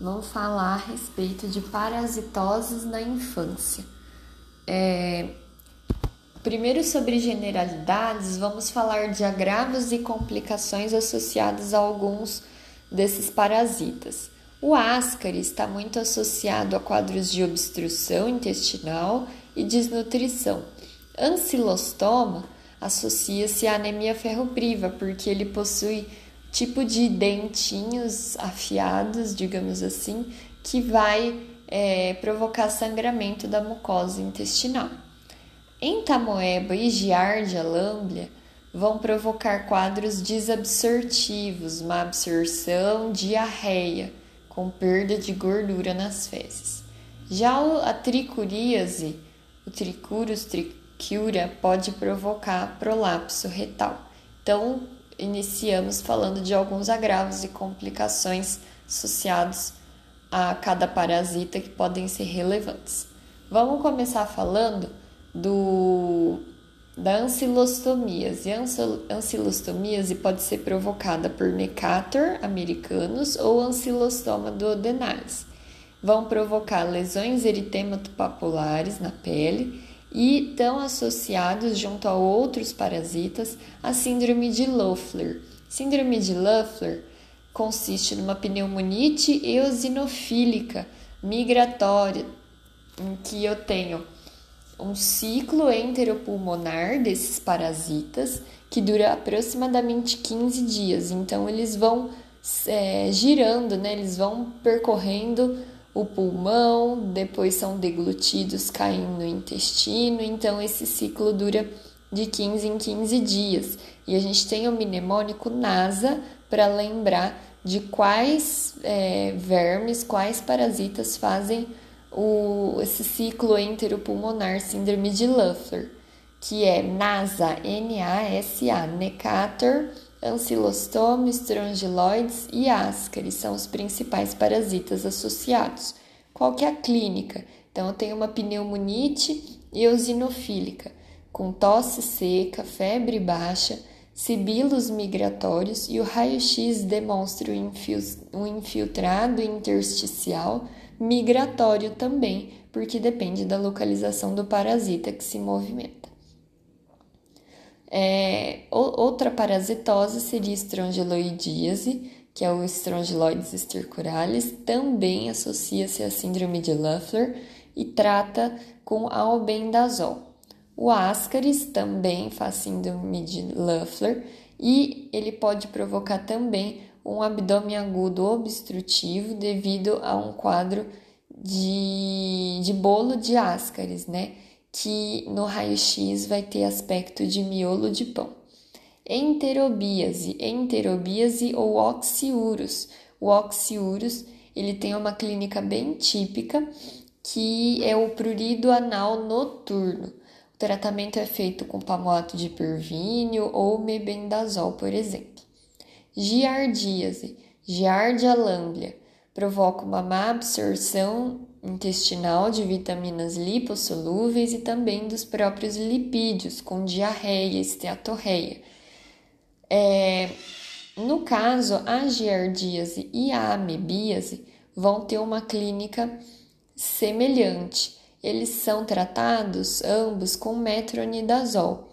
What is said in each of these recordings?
vamos falar a respeito de parasitoses na infância. É, primeiro, sobre generalidades, vamos falar de agravos e complicações associados a alguns desses parasitas. O ascaris está muito associado a quadros de obstrução intestinal e desnutrição. Ancilostoma associa-se à anemia ferropriva, porque ele possui tipo de dentinhos afiados, digamos assim, que vai é, provocar sangramento da mucosa intestinal. Entamoeba e Giardia lamblia vão provocar quadros desabsortivos, má absorção, diarreia, com perda de gordura nas fezes. Já a tricuríase, o tricurus trichiura, pode provocar prolapso retal. Então, iniciamos falando de alguns agravos e complicações associados a cada parasita que podem ser relevantes. Vamos começar falando do da ancilostomíase. A ancilostomíase pode ser provocada por Necator americanos ou ancilostoma duodenalis. Vão provocar lesões eritematopapilares na pele e estão associados junto a outros parasitas a síndrome de Loeffler. Síndrome de Loeffler consiste numa pneumonite eosinofílica migratória em que eu tenho um ciclo enteropulmonar desses parasitas que dura aproximadamente 15 dias. Então, eles vão é, girando, né? Eles vão percorrendo o pulmão, depois são deglutidos caindo no intestino. Então, esse ciclo dura de 15 em 15 dias. E a gente tem o mnemônico NASA para lembrar de quais é, vermes, quais parasitas fazem o, esse ciclo enteropulmonar, síndrome de Luffer, que é NASA, N-A-S-A, Necator, Ancylostoma, Strongyloides e Ascaris, são os principais parasitas associados. Qual que é a clínica? Então, eu tenho uma pneumonite eosinofílica, com tosse seca, febre baixa, sibilos migratórios e o raio-x demonstra um infiltrado intersticial migratório também, porque depende da localização do parasita que se movimenta. É, outra parasitose seria estrongiloidíase, que é o Strongyloides stercoralis, também associa-se à síndrome de Leffler e trata com albendazol. O Ascaris também faz síndrome de Leffler e ele pode provocar também um abdômen agudo obstrutivo devido a um quadro de, de bolo de Ascaris, né? Que no raio-x vai ter aspecto de miolo de pão. Enterobíase, enterobíase ou oxiurus. O oxiurus, ele tem uma clínica bem típica, que é o prurido anal noturno. O tratamento é feito com pamoato de pervíneo ou mebendazol, por exemplo. Giardíase, Giardia lamblia, provoca uma má absorção intestinal de vitaminas lipossolúveis e também dos próprios lipídios, com diarreia, esteatorreia. É, no caso, a giardíase e a amebíase vão ter uma clínica semelhante. Eles são tratados ambos com metronidazol.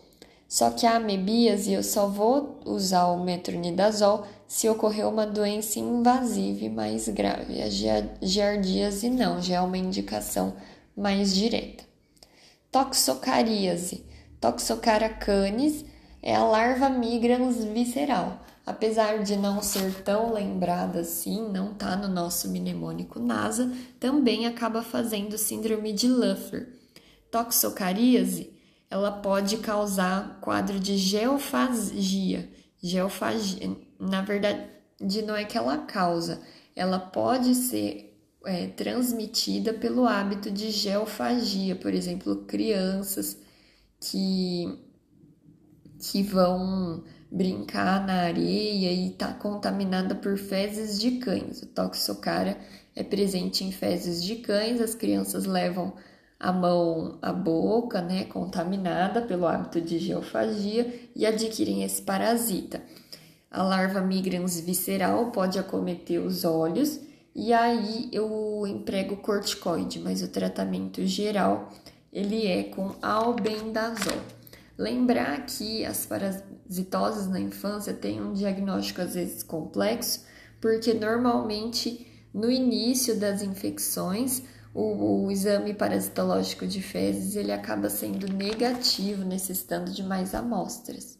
Só que a amebíase eu só vou usar o metronidazol se ocorrer uma doença invasiva e mais grave. A giardíase não, já é uma indicação mais direta. Toxocaríase. Toxocara canis é a larva migrans visceral. Apesar de não ser tão lembrada assim, não tá no nosso mnemônico NASA, também acaba fazendo síndrome de Luffer. Toxocaríase ela pode causar quadro de geofagia. Geofagia, na verdade, não é que ela causa, ela pode ser é, transmitida pelo hábito de geofagia, por exemplo, crianças que, que vão brincar na areia e está contaminada por fezes de cães. O toxocara é presente em fezes de cães, as crianças levam a mão à boca, né, contaminada pelo hábito de geofagia e adquirem esse parasita. A larva migrans visceral pode acometer os olhos e aí eu emprego corticoide, mas o tratamento geral ele é com albendazol. Lembrar que as parasitoses na infância têm um diagnóstico às vezes complexo, porque normalmente no início das infecções o, o, exame parasitológico de fezes ele acaba sendo negativo, necessitando de mais amostras.